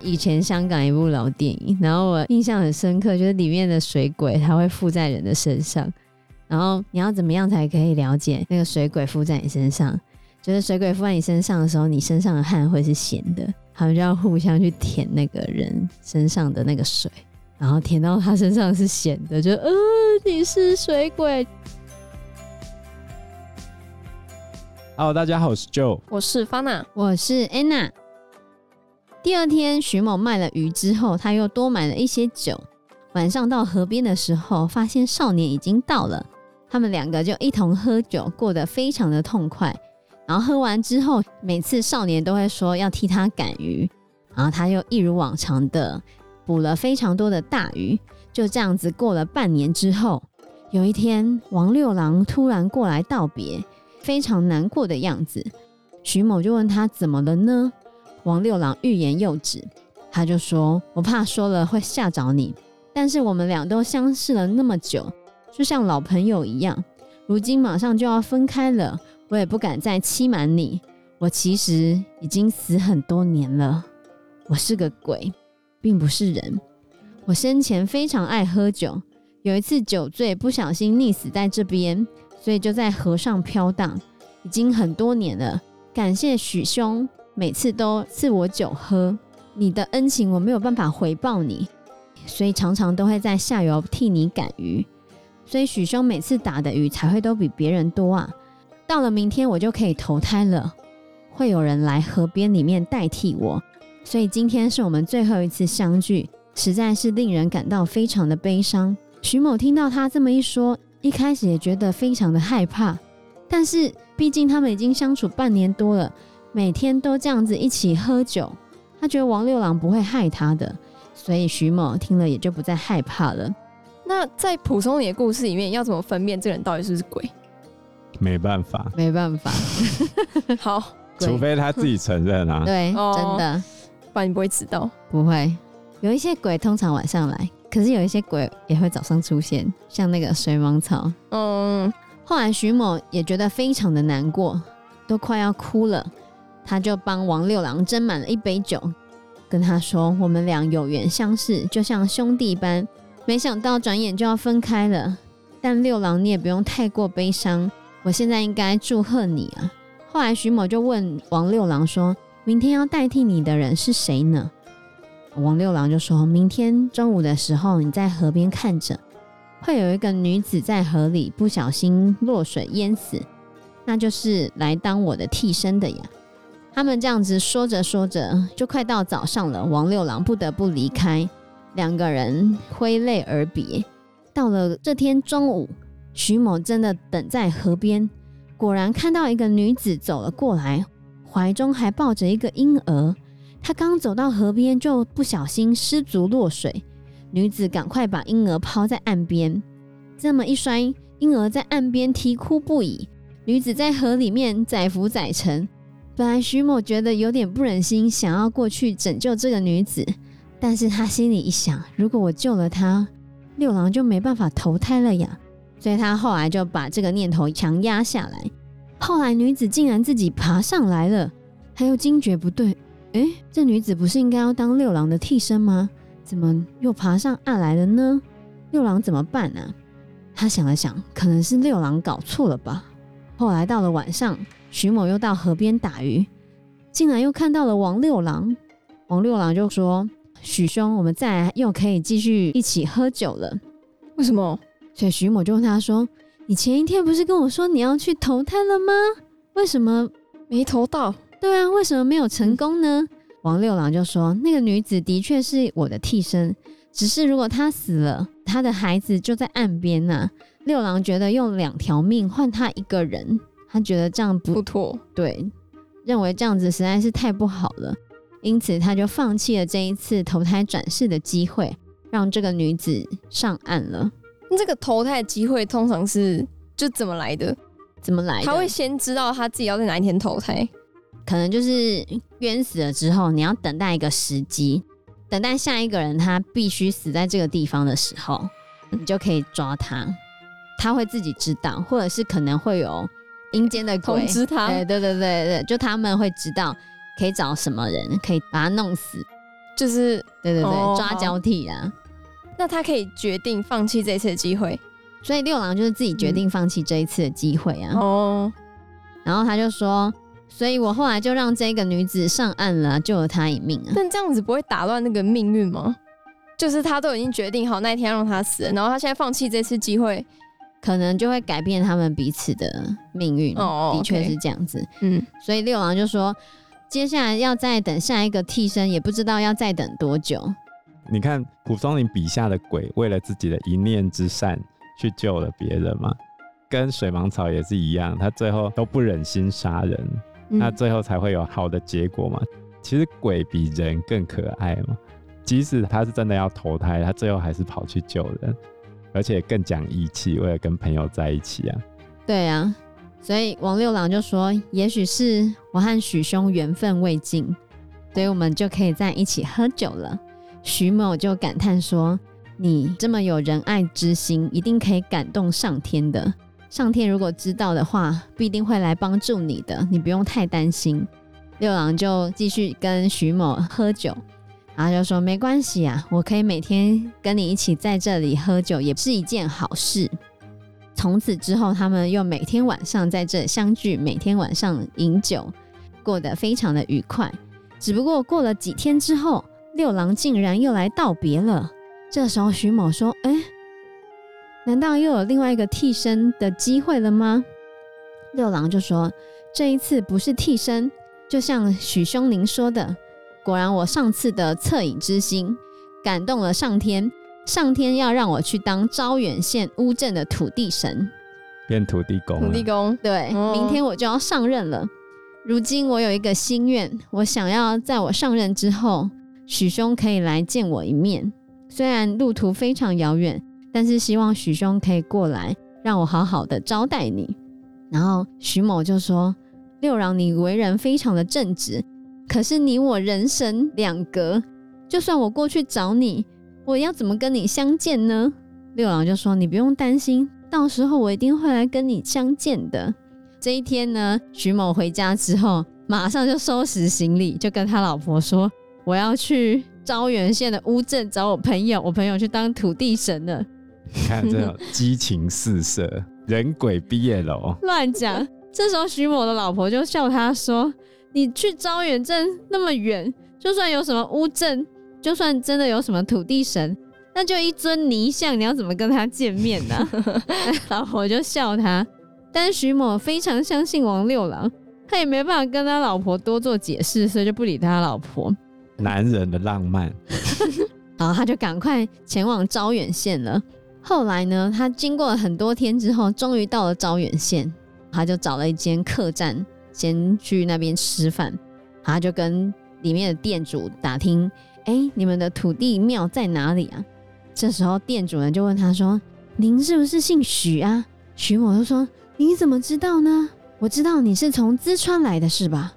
以前香港一部老电影，然后我印象很深刻，就是里面的水鬼它会附在人的身上，然后你要怎么样才可以了解那个水鬼附在你身上？就是水鬼附在你身上的时候，你身上的汗会是咸的，他们就要互相去舔那个人身上的那个水，然后舔到他身上是咸的，就呃，你是水鬼。Hello，大家好，我是 Joe，我是 Fana，我是 Anna。第二天，徐某卖了鱼之后，他又多买了一些酒。晚上到河边的时候，发现少年已经到了，他们两个就一同喝酒，过得非常的痛快。然后喝完之后，每次少年都会说要替他赶鱼，然后他又一如往常的捕了非常多的大鱼。就这样子过了半年之后，有一天，王六郎突然过来道别。非常难过的样子，徐某就问他怎么了呢？王六郎欲言又止，他就说：“我怕说了会吓着你，但是我们俩都相识了那么久，就像老朋友一样。如今马上就要分开了，我也不敢再欺瞒你。我其实已经死很多年了，我是个鬼，并不是人。我生前非常爱喝酒，有一次酒醉不小心溺死在这边。”所以就在河上飘荡，已经很多年了。感谢许兄每次都赐我酒喝，你的恩情我没有办法回报你，所以常常都会在下游替你赶鱼。所以许兄每次打的鱼才会都比别人多啊。到了明天我就可以投胎了，会有人来河边里面代替我。所以今天是我们最后一次相聚，实在是令人感到非常的悲伤。徐某听到他这么一说。一开始也觉得非常的害怕，但是毕竟他们已经相处半年多了，每天都这样子一起喝酒，他觉得王六郎不会害他的，所以徐某听了也就不再害怕了。那在蒲松龄的故事里面，要怎么分辨这个人到底是不是鬼？没办法，没办法。好，除非他自己承认啊。对，哦、真的，不然你不会知道。不会，有一些鬼通常晚上来。可是有一些鬼也会早上出现，像那个水蟒草。嗯，后来徐某也觉得非常的难过，都快要哭了。他就帮王六郎斟满了一杯酒，跟他说：“我们俩有缘相识，就像兄弟般。没想到转眼就要分开了。但六郎你也不用太过悲伤，我现在应该祝贺你啊。”后来徐某就问王六郎说：“明天要代替你的人是谁呢？”王六郎就说：“明天中午的时候，你在河边看着，会有一个女子在河里不小心落水淹死，那就是来当我的替身的呀。”他们这样子说着说着，就快到早上了。王六郎不得不离开，两个人挥泪而别。到了这天中午，徐某真的等在河边，果然看到一个女子走了过来，怀中还抱着一个婴儿。他刚走到河边，就不小心失足落水。女子赶快把婴儿抛在岸边，这么一摔，婴儿在岸边啼哭不已。女子在河里面载浮载沉。本来徐某觉得有点不忍心，想要过去拯救这个女子，但是他心里一想，如果我救了她，六郎就没办法投胎了呀。所以他后来就把这个念头强压下来。后来女子竟然自己爬上来了，他又惊觉不对。诶，这女子不是应该要当六郎的替身吗？怎么又爬上岸来了呢？六郎怎么办呢？他想了想，可能是六郎搞错了吧。后来到了晚上，徐某又到河边打鱼，竟然又看到了王六郎。王六郎就说：“许兄，我们再来又可以继续一起喝酒了。”为什么？所以徐某就问他说：“你前一天不是跟我说你要去投胎了吗？为什么没投到？”对啊，为什么没有成功呢？王六郎就说：“那个女子的确是我的替身，只是如果她死了，她的孩子就在岸边呢、啊。六郎觉得用两条命换她一个人，他觉得这样不不妥，对，认为这样子实在是太不好了，因此他就放弃了这一次投胎转世的机会，让这个女子上岸了。那这个投胎的机会通常是就怎么来的？怎么来的？他会先知道他自己要在哪一天投胎。”可能就是冤死了之后，你要等待一个时机，等待下一个人他必须死在这个地方的时候，你就可以抓他，他会自己知道，或者是可能会有阴间的鬼通知他。对对对对对，就他们会知道可以找什么人，可以把他弄死。就是对对对，哦、抓交替啊。那他可以决定放弃这次的机会，所以六郎就是自己决定放弃这一次的机会啊。哦、嗯。然后他就说，所以我后来就让这个女子上岸了，救了她一命啊。但这样子不会打乱那个命运吗？就是他都已经决定好那一天让他死了，然后他现在放弃这次机会，可能就会改变他们彼此的命运。哦，的确是这样子。嗯，所以六郎就说，接下来要再等下一个替身，也不知道要再等多久。你看蒲松龄笔下的鬼，为了自己的一念之善去救了别人嘛，跟水芒草也是一样，他最后都不忍心杀人，嗯，那最后才会有好的结果嘛。其实鬼比人更可爱嘛。即使他是真的要投胎，他最后还是跑去救人，而且更讲义气，为了跟朋友在一起啊。对啊，所以王六郎就说：“也许是我和许兄缘分未尽，所以我们就可以在一起喝酒了。”许某就感叹说：“你这么有仁爱之心，一定可以感动上天的。上天如果知道的话，必定会来帮助你的，你不用太担心。”六郎就继续跟徐某喝酒。然后就说没关系啊，我可以每天跟你一起在这里喝酒，也是一件好事。从此之后，他们又每天晚上在这相聚，每天晚上饮酒，过得非常的愉快。只不过过了几天之后，六郎竟然又来道别了。这时候徐某说：“哎，难道又有另外一个替身的机会了吗？”六郎就说：“这一次不是替身，就像许兄您说的。”果然，我上次的恻隐之心感动了上天，上天要让我去当招远县乌镇的土地神，变土地公。土地公，对，哦、明天我就要上任了。如今我有一个心愿，我想要在我上任之后，许兄可以来见我一面。虽然路途非常遥远，但是希望许兄可以过来，让我好好的招待你。然后许某就说：“六郎，你为人非常的正直。”可是你我人神两隔，就算我过去找你，我要怎么跟你相见呢？六郎就说：“你不用担心，到时候我一定会来跟你相见的。”这一天呢，许某回家之后，马上就收拾行李，就跟他老婆说：“我要去招远县的乌镇找我朋友，我朋友去当土地神了。”你看这种激情四射，人鬼毕业了哦，乱讲。这时候徐某的老婆就笑他说。你去招远镇那么远，就算有什么乌镇，就算真的有什么土地神，那就一尊泥像，你要怎么跟他见面呢、啊？老婆就笑他，但是许某非常相信王六郎，他也没办法跟他老婆多做解释，所以就不理他老婆。男人的浪漫，然后他就赶快前往招远县了。后来呢，他经过了很多天之后，终于到了招远县，他就找了一间客栈。先去那边吃饭，他就跟里面的店主打听：“哎、欸，你们的土地庙在哪里啊？”这时候店主人就问他说：“您是不是姓许啊？”许某就说：“你怎么知道呢？我知道你是从淄川来的，是吧？”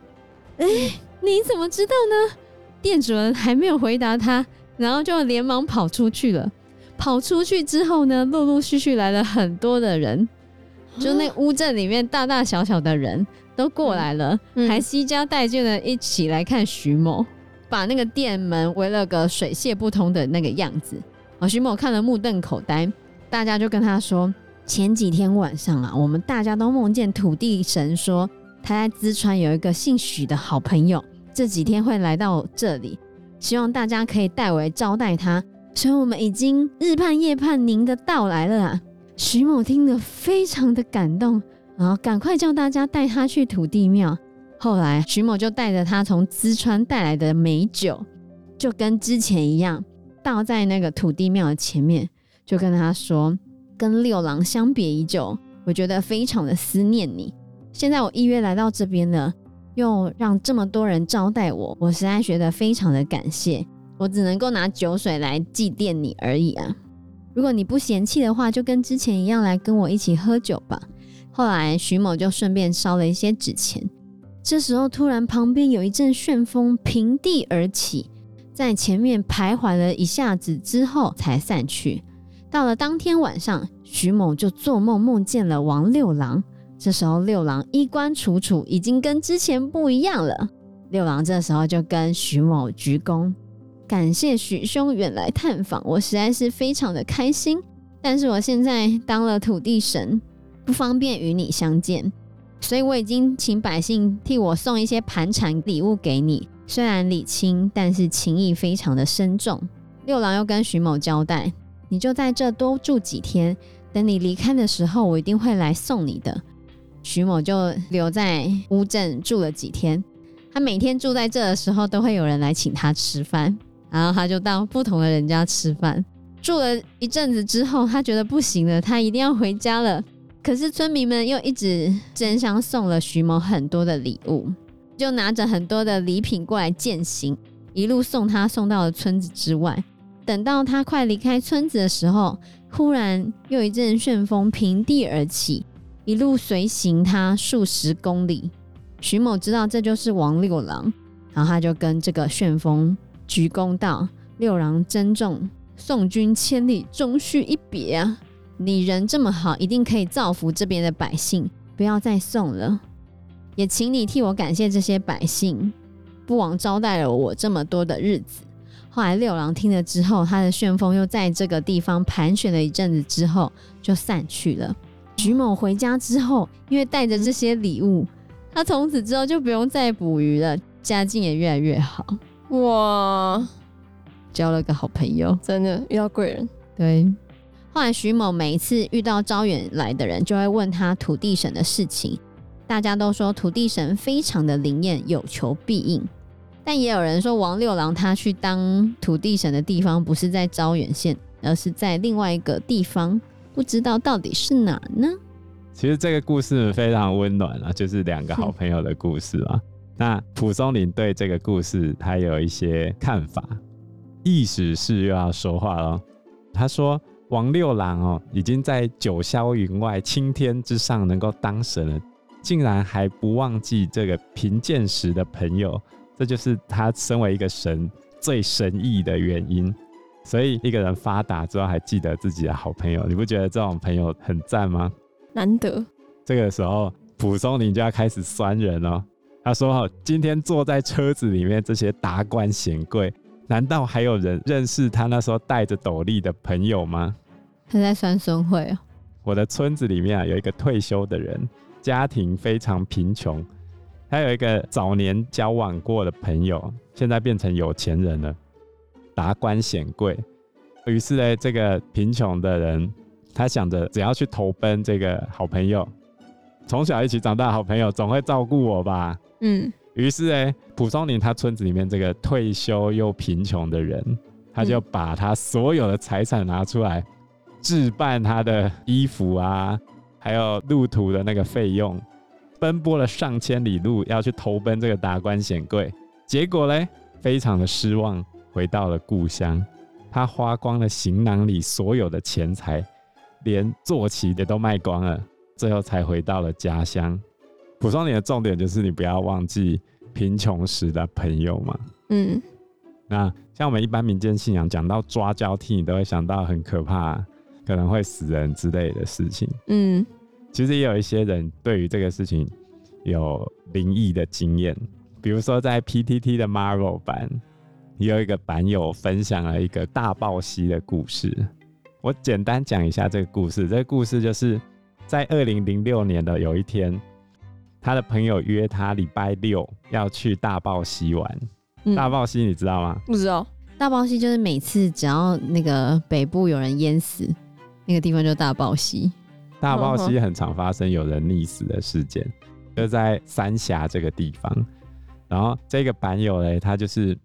哎、欸，你怎么知道呢？店主人还没有回答他，然后就连忙跑出去了。跑出去之后呢，陆陆续续来了很多的人，就那乌镇里面大大小小的人。都过来了，嗯、还携家带眷的一起来看徐某，把那个店门围了个水泄不通的那个样子。啊，徐某看了目瞪口呆，大家就跟他说：前几天晚上啊，我们大家都梦见土地神说他在淄川有一个姓许的好朋友，这几天会来到这里，希望大家可以代为招待他。所以我们已经日盼夜盼您的到来了啊！徐某听得非常的感动。然后赶快叫大家带他去土地庙。后来徐某就带着他从淄川带来的美酒，就跟之前一样，倒在那个土地庙的前面，就跟他说：“跟六郎相别已久，我觉得非常的思念你。现在我依约来到这边了，又让这么多人招待我，我实在觉得非常的感谢。我只能够拿酒水来祭奠你而已啊！如果你不嫌弃的话，就跟之前一样来跟我一起喝酒吧。”后来，徐某就顺便烧了一些纸钱。这时候，突然旁边有一阵旋风平地而起，在前面徘徊了一下子之后才散去。到了当天晚上，徐某就做梦梦见了王六郎，这时候六郎衣冠楚楚，已经跟之前不一样了。六郎这时候就跟徐某鞠躬，感谢许兄远来探访，我实在是非常的开心。但是我现在当了土地神，不方便与你相见，所以我已经请百姓替我送一些盘缠礼物给你。虽然礼轻，但是情谊非常的深重。六郎又跟徐某交代，你就在这多住几天，等你离开的时候，我一定会来送你的。徐某就留在乌镇住了几天。他每天住在这的时候，都会有人来请他吃饭，然后他就到不同的人家吃饭。住了一阵子之后，他觉得不行了，他一定要回家了。可是村民们又一直争相送了徐某很多的礼物，就拿着很多的礼品过来饯行，一路送他送到了村子之外。等到他快离开村子的时候，忽然又一阵旋风平地而起，一路随行他数十公里。徐某知道这就是王六郎，然后他就跟这个旋风鞠躬道：“六郎珍重。”送君千里，终须一别啊！你人这么好，一定可以造福这边的百姓。不要再送了，也请你替我感谢这些百姓，不枉招待了我这么多的日子。后来六郎听了之后，他的旋风又在这个地方盘旋了一阵子之后，就散去了。徐某回家之后，因为带着这些礼物，他从此之后就不用再捕鱼了，家境也越来越好。哇！交了个好朋友，真的遇到贵人。对，后来徐某每一次遇到招远来的人，就会问他土地神的事情。大家都说土地神非常的灵验，有求必应。但也有人说，王六郎他去当土地神的地方不是在招远县，而是在另外一个地方，不知道到底是哪呢？其实这个故事非常温暖啊，就是两个好朋友的故事啊。那蒲松龄对这个故事他有一些看法。意思是又要说话了。他说：“王六郎哦，已经在九霄云外、青天之上能够当神了，竟然还不忘记这个贫贱时的朋友，这就是他身为一个神最神异的原因。所以一个人发达之后还记得自己的好朋友，你不觉得这种朋友很赞吗？难得。这个时候，蒲松龄就要开始酸人了。他说：‘哦，今天坐在车子里面这些达官显贵。’”难道还有人认识他那时候戴着斗笠的朋友吗？他在酸孙会哦。我的村子里面啊，有一个退休的人，家庭非常贫穷。他有一个早年交往过的朋友，现在变成有钱人了，达官显贵。于是呢，这个贫穷的人，他想着只要去投奔这个好朋友，从小一起长大的好朋友，总会照顾我吧？嗯。于是哎，蒲松龄他村子里面这个退休又贫穷的人，他就把他所有的财产拿出来置办他的衣服啊，还有路途的那个费用，奔波了上千里路要去投奔这个达官显贵，结果嘞，非常的失望，回到了故乡，他花光了行囊里所有的钱财，连坐骑也都卖光了，最后才回到了家乡。蒲松龄的重点就是你不要忘记贫穷时的朋友嘛。嗯，那像我们一般民间信仰讲到抓交替，你都会想到很可怕，可能会死人之类的事情。嗯，其实也有一些人对于这个事情有灵异的经验，比如说在 PTT 的 Marvel 版，也有一个版友分享了一个大豹溪的故事。我简单讲一下这个故事。这个故事就是在二零零六年的有一天。他的朋友约他礼拜六要去大豹溪玩。嗯、大豹溪你知道吗？不知道。大豹溪就是每次只要那个北部有人淹死，那个地方就大豹溪。大豹溪很常发生有人溺死的事件，呵呵就在三峡这个地方。然后这个版友嘞，他就是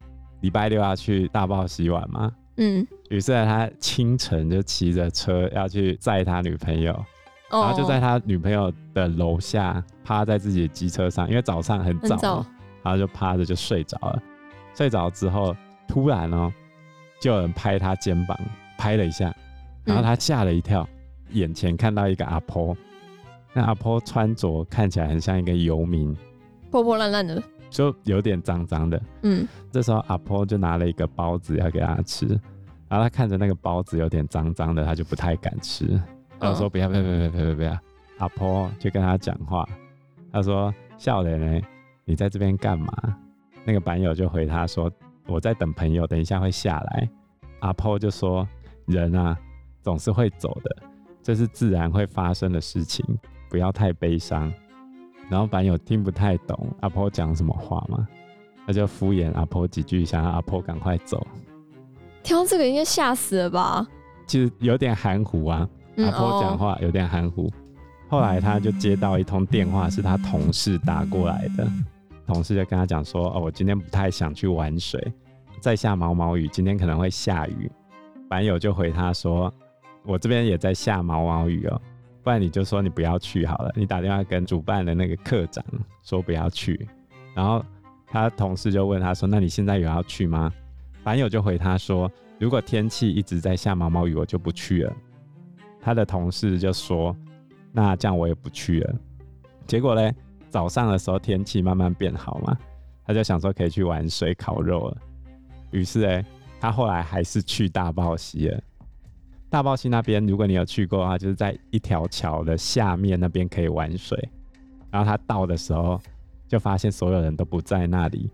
礼拜六要去大豹溪玩嘛。嗯。于是他清晨就骑着车要去载他女朋友。然后就在他女朋友的楼下趴在自己的机车上，因为早上很早，很早，然后就趴着就睡着了。睡着之后，突然哦，就有人拍他肩膀，拍了一下，然后他吓了一跳，嗯、眼前看到一个阿婆，那阿婆穿着看起来很像一个游民，破破烂烂的，就有点脏脏的。嗯，这时候阿婆就拿了一个包子要给他吃，然后他看着那个包子有点脏脏的，他就不太敢吃。然后说不要不要不要不要阿婆就跟他讲话，他说：“少年呢，你在这边干嘛？”那个板友就回他说：“我在等朋友，等一下会下来。”阿婆就说：“人啊，总是会走的，这是自然会发生的事情，不要太悲伤。”然后板友听不太懂阿婆讲什么话嘛，他就敷衍阿婆几句，想让阿婆赶快走。听到这个应该吓死了吧？其实有点含糊啊，阿婆讲话有点含糊。后来他就接到一通电话，是他同事打过来的，同事就跟他讲说：“哦，我今天不太想去玩水，在下毛毛雨，今天可能会下雨。”板友就回他说：“我这边也在下毛毛雨哦。”不然你就说你不要去好了，你打电话跟主办的那个课长说不要去，然后他同事就问他说：“那你现在有要去吗？”板友就回他说：“如果天气一直在下毛毛雨，我就不去了。”他的同事就说：“那这样我也不去了。”结果呢，早上的时候天气慢慢变好嘛，他就想说可以去玩水烤肉了。于是哎，他后来还是去大报溪了。大报溪那边，如果你有去过的话，就是在一条桥的下面那边可以玩水。然后他到的时候，就发现所有人都不在那里，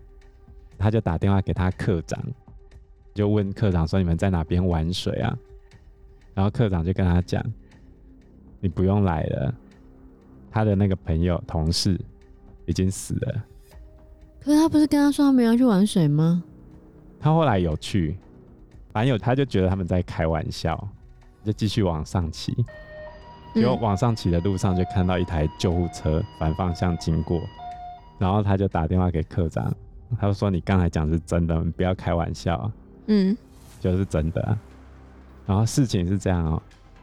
他就打电话给他课长，就问课长说：“你们在哪边玩水啊？”然后课长就跟他讲：“你不用来了，他的那个朋友同事已经死了。”可是他不是跟他说他们要去玩水吗？他后来有去，反正有他就觉得他们在开玩笑。就继续往上骑，结果往上骑的路上就看到一台救护车反方向经过，然后他就打电话给科长，他就说：“你刚才讲是真的，你不要开玩笑。”嗯，就是真的。然后事情是这样哦，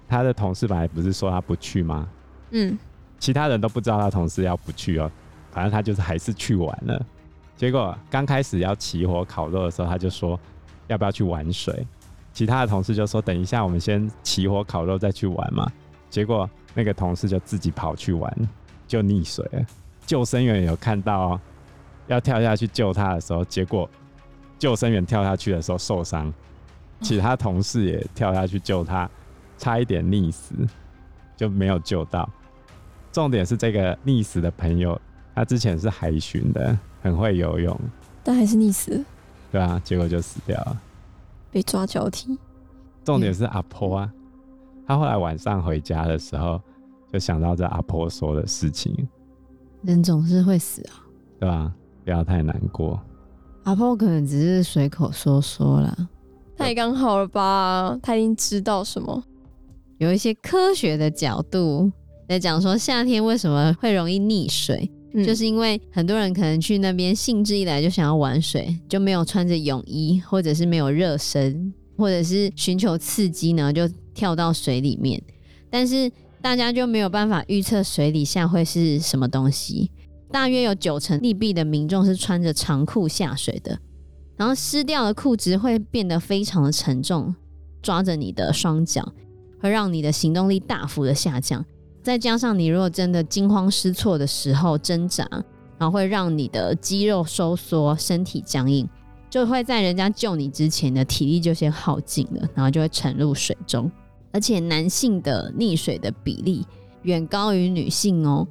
他的同事本来不是说他不去吗？嗯，其他人都不知道他同事要不去哦，反正他就是还是去玩了。结果刚开始要起火烤肉的时候，他就说要不要去玩水。其他的同事就说：“等一下，我们先起火烤肉再去玩嘛。”结果那个同事就自己跑去玩，就溺水了。救生员有看到要跳下去救他的时候，结果救生员跳下去的时候受伤，其他同事也跳下去救他，差一点溺死，就没有救到。重点是这个溺死的朋友，他之前是海巡的，很会游泳，但还是溺死了。对啊，结果就死掉了。被抓交替，重点是阿婆啊，他后来晚上回家的时候，就想到这阿婆说的事情。人总是会死啊，对吧？不要太难过。阿婆可能只是随口说说啦，太刚好了吧？他已经知道什么？有一些科学的角度在讲说，夏天为什么会容易溺水。嗯、就是因为很多人可能去那边兴致一来就想要玩水，就没有穿着泳衣，或者是没有热身，或者是寻求刺激呢，就跳到水里面。但是大家就没有办法预测水底下会是什么东西。大约有九成溺毙的民众是穿着长裤下水的，然后湿掉的裤子会变得非常的沉重，抓着你的双脚，会让你的行动力大幅的下降。再加上你如果真的惊慌失措的时候挣扎，然后会让你的肌肉收缩、身体僵硬，就会在人家救你之前的体力就先耗尽了，然后就会沉入水中。而且男性的溺水的比例远高于女性哦，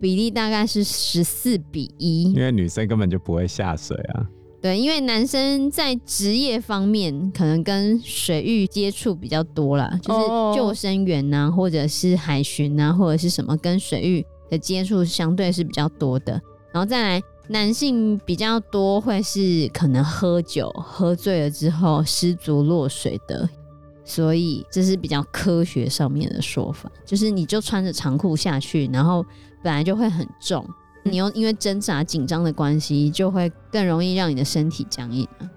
比例大概是十四比一。因为女生根本就不会下水啊。对，因为男生在职业方面可能跟水域接触比较多啦，就是救生员呐、啊，或者是海巡呐、啊，或者是什么跟水域的接触相对是比较多的。然后再来，男性比较多会是可能喝酒喝醉了之后失足落水的，所以这是比较科学上面的说法，就是你就穿着长裤下去，然后本来就会很重。你又因为挣扎紧张的关系，就会更容易让你的身体僵硬啊。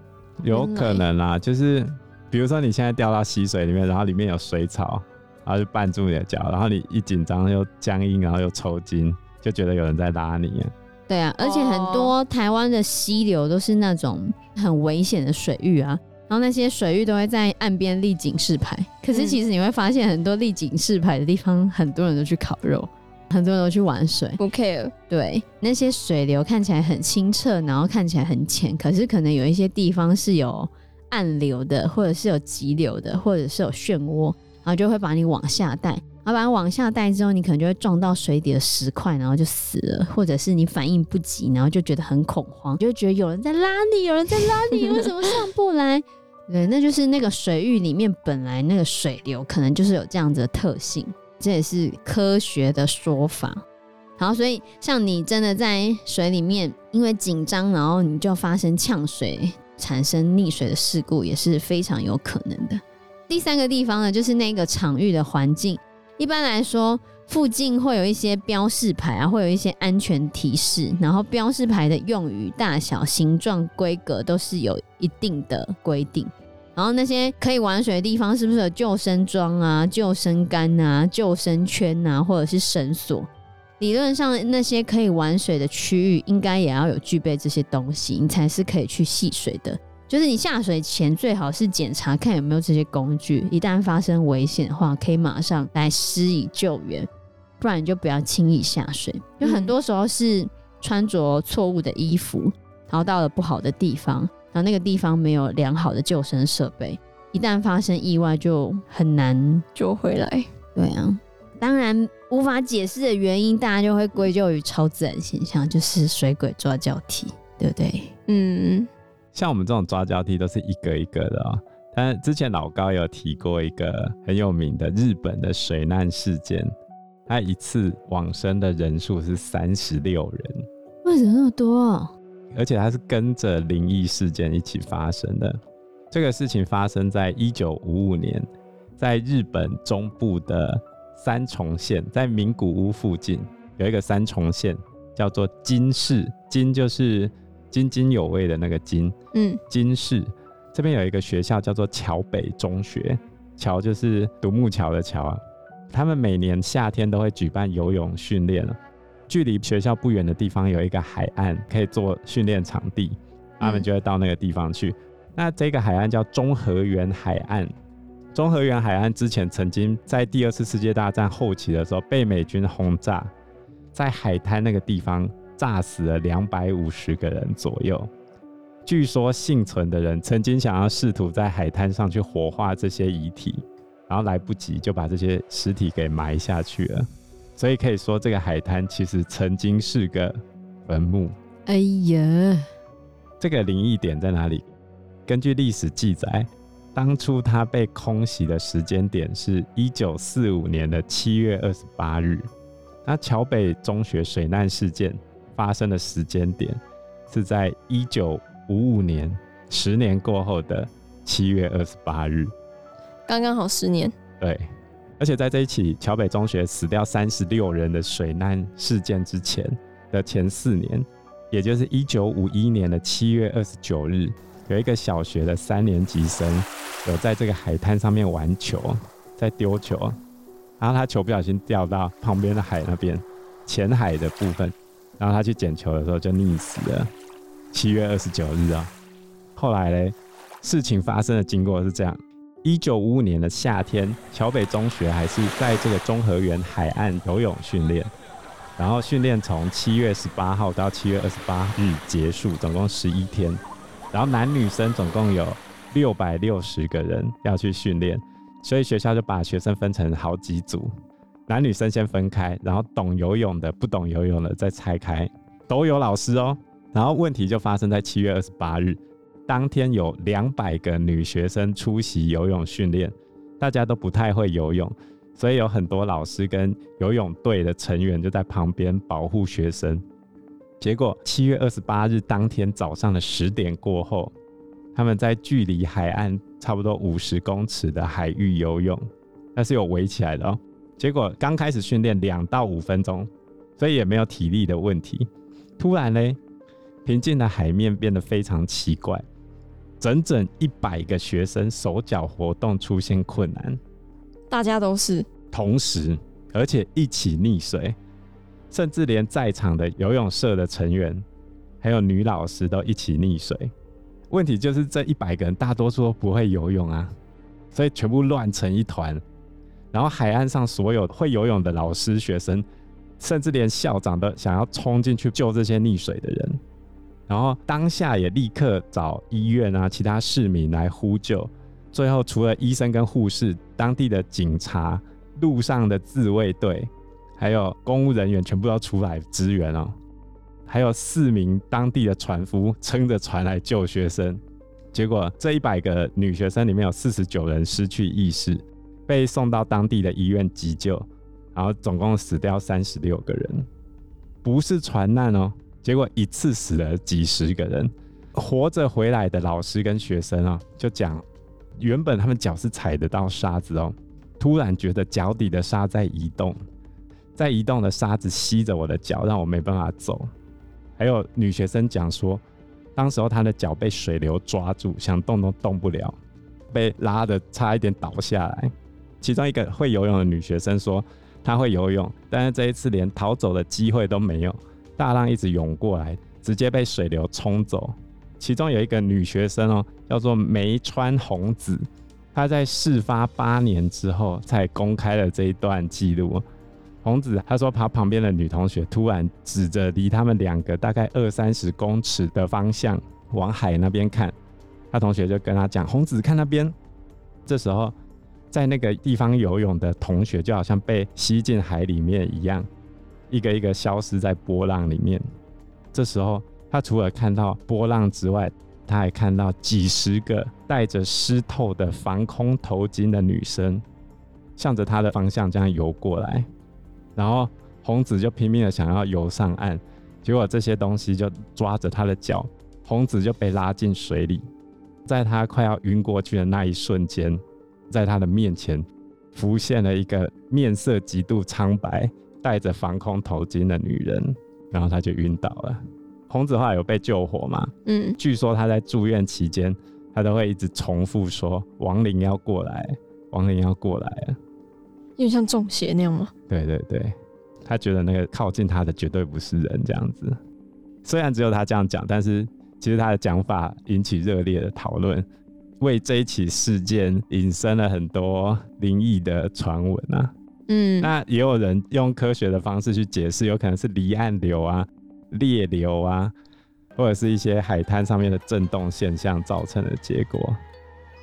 有可能啦，就是比如说你现在掉到溪水里面，然后里面有水草，然后就绊住你的脚，然后你一紧张又僵硬，然后又抽筋，就觉得有人在拉你。对啊，而且很多台湾的溪流都是那种很危险的水域啊，然后那些水域都会在岸边立警示牌。可是其实你会发现，很多立警示牌的地方，很多人都去烤肉。很多人都去玩水，不 care。对，那些水流看起来很清澈，然后看起来很浅，可是可能有一些地方是有暗流的，或者是有急流的，或者是有漩涡，然后就会把你往下带。然后把它往下带之后，你可能就会撞到水底的石块，然后就死了，或者是你反应不及，然后就觉得很恐慌，就会觉得有人在拉你，有人在拉你，为什么上不来？对，那就是那个水域里面本来那个水流可能就是有这样子的特性，这也是科学的说法。好，所以像你真的在水里面，因为紧张，然后你就发生呛水、产生溺水的事故，也是非常有可能的。第三个地方呢，就是那个场域的环境。一般来说，附近会有一些标示牌啊，会有一些安全提示，然后标示牌的用语、大小、形状、规格都是有一定的规定。然后那些可以玩水的地方，是不是有救生装啊、救生杆啊、救生圈啊，或者是绳索？理论上，那些可以玩水的区域，应该也要有具备这些东西，你才是可以去戏水的。就是你下水前最好是检查看有没有这些工具，一旦发生危险的话，可以马上来施以救援，不然你就不要轻易下水。就很多时候是穿着错误的衣服，然后到了不好的地方，然后那个地方没有良好的救生设备，一旦发生意外就很难救回来。对啊，当然无法解释的原因，大家就会归咎于超自然现象，就是水鬼抓交替，对不对？嗯。像我们这种抓交替都是一个一个的哦，但之前老高有提过一个很有名的日本的水难事件，他一次往生的人数是三十六人，为什么那么多？而且它是跟着灵异事件一起发生的。这个事情发生在一九五五年，在日本中部的三重县，在名古屋附近有一个三重县，叫做金市，金就是。津津有味的那个津，嗯，金市这边有一个学校叫做桥北中学，桥就是独木桥的桥啊。他们每年夏天都会举办游泳训练，距离学校不远的地方有一个海岸，可以做训练场地，他们就会到那个地方去。那这个海岸叫中和园海岸。中和园海岸之前曾经在第二次世界大战后期的时候被美军轰炸，在海滩那个地方。炸死了两百五十个人左右。据说幸存的人曾经想要试图在海滩上去火化这些遗体，然后来不及就把这些尸体给埋下去了。所以可以说，这个海滩其实曾经是个坟墓。哎呀，这个灵异点在哪里？根据历史记载，当初它被空袭的时间点是一九四五年的七月二十八日。那桥北中学水难事件。发生的时间点是在一九五五年，十年过后的七月二十八日，刚刚好十年。对，而且在这一起桥北中学死掉三十六人的水难事件之前的前四年，也就是一九五一年的七月二十九日，有一个小学的三年级生有在这个海滩上面玩球，在丢球，然后他球不小心掉到旁边的海那边浅海的部分。然后他去捡球的时候就溺死了，七月二十九日啊。后来呢，事情发生的经过是这样：一九五五年的夏天，桥北中学还是在这个中和园海岸游泳训练，然后训练从七月十八号到七月二十八日结束，总共十一天。然后男女生总共有六百六十个人要去训练，所以学校就把学生分成好几组。男女生先分开，然后懂游泳的、不懂游泳的再拆开，都有老师哦。然后问题就发生在七月二十八日，当天有两百个女学生出席游泳训练，大家都不太会游泳，所以有很多老师跟游泳队的成员就在旁边保护学生。结果七月二十八日当天早上的十点过后，他们在距离海岸差不多五十公尺的海域游泳，那是有围起来的哦。结果刚开始训练两到五分钟，所以也没有体力的问题。突然呢，平静的海面变得非常奇怪，整整一百个学生手脚活动出现困难。大家都是同时，而且一起溺水，甚至连在场的游泳社的成员，还有女老师都一起溺水。问题就是这一百个人大多数都不会游泳啊，所以全部乱成一团。然后海岸上所有会游泳的老师、学生，甚至连校长都想要冲进去救这些溺水的人。然后当下也立刻找医院啊、其他市民来呼救。最后除了医生跟护士，当地的警察、路上的自卫队，还有公务人员全部都出来支援哦。还有四名当地的船夫撑着船来救学生，结果这一百个女学生里面有四十九人失去意识，被送到当地的医院急救，然后总共死掉三十六个人，不是船难哦。结果一次死了几十个人，活着回来的老师跟学生啊，就讲，原本他们脚是踩得到沙子哦，突然觉得脚底的沙在移动，在移动的沙子吸着我的脚，让我没办法走。还有女学生讲说，当时候她的脚被水流抓住，想动都动不了，被拉得差一点倒下来。其中一个会游泳的女学生说，她会游泳，但是这一次连逃走的机会都没有，大浪一直涌过来，直接被水流冲走。其中有一个女学生哦，叫做梅川红子，她在事发八年之后才公开了这一段记录。红子她说，他旁边的女同学突然指着离他们两个大概二三十公尺的方向往海那边看，他同学就跟他讲：“红子看那边。”这时候，在那个地方游泳的同学就好像被吸进海里面一样，一个一个消失在波浪里面。这时候，他除了看到波浪之外，他还看到几十个戴着湿透的防空头巾的女生，向着他的方向这样游过来。然后红子就拼命的想要游上岸，结果这些东西就抓着他的脚，红子就被拉进水里。在他快要晕过去的那一瞬间，在他的面前浮现了一个面色极度苍白、戴着防空头巾的女人，然后她就晕倒了。孔子后来有被救活吗？嗯，据说他在住院期间，他都会一直重复说：“亡灵要过来，亡灵要过来了。”有点像中邪那样吗？对对对，他觉得那个靠近他的绝对不是人这样子。虽然只有他这样讲，但是其实他的讲法引起热烈的讨论，为这一起事件引申了很多灵异的传闻啊。嗯，那也有人用科学的方式去解释，有可能是离岸流啊、裂流啊，或者是一些海滩上面的震动现象造成的结果。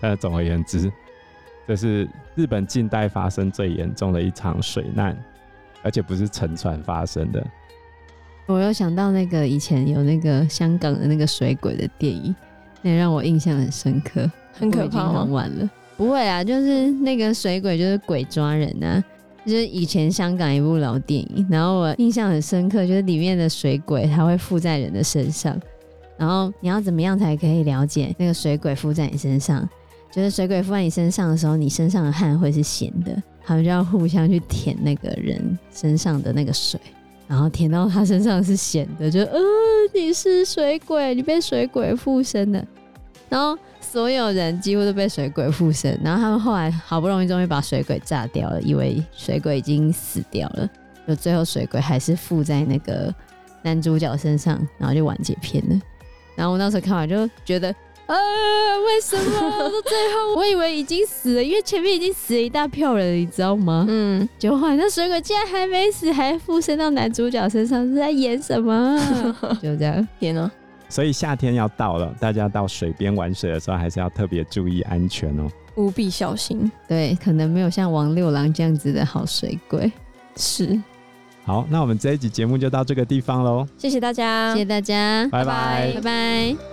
但总而言之。这是日本近代发生最严重的一场水难，而且不是沉船发生的。我又想到那个以前有那个香港的那个水鬼的电影，那让我印象很深刻。很可怕吗？很晚了，不会啊，就是那个水鬼就是鬼抓人啊，就是以前香港一部老电影，然后我印象很深刻，就是里面的水鬼它会附在人的身上，然后你要怎么样才可以了解那个水鬼附在你身上？就是水鬼附在你身上的时候，你身上的汗会是咸的，他们就要互相去舔那个人身上的那个水，然后舔到他身上是咸的，就呃你是水鬼，你被水鬼附身了。然后所有人几乎都被水鬼附身，然后他们后来好不容易终于把水鬼炸掉了，以为水鬼已经死掉了，就最后水鬼还是附在那个男主角身上，然后就完结篇了。然后我那时候看完就觉得。啊！为什么到最后我以为已经死了，因为前面已经死了一大票人，你知道吗？嗯，结果那水鬼竟然还没死，还附身到男主角身上，是在演什么？就这样，天哪！所以夏天要到了，大家到水边玩水的时候，还是要特别注意安全哦，务必小心。对，可能没有像王六郎这样子的好水鬼。是。好，那我们这一集节目就到这个地方喽。谢谢大家，谢谢大家，拜拜，拜拜。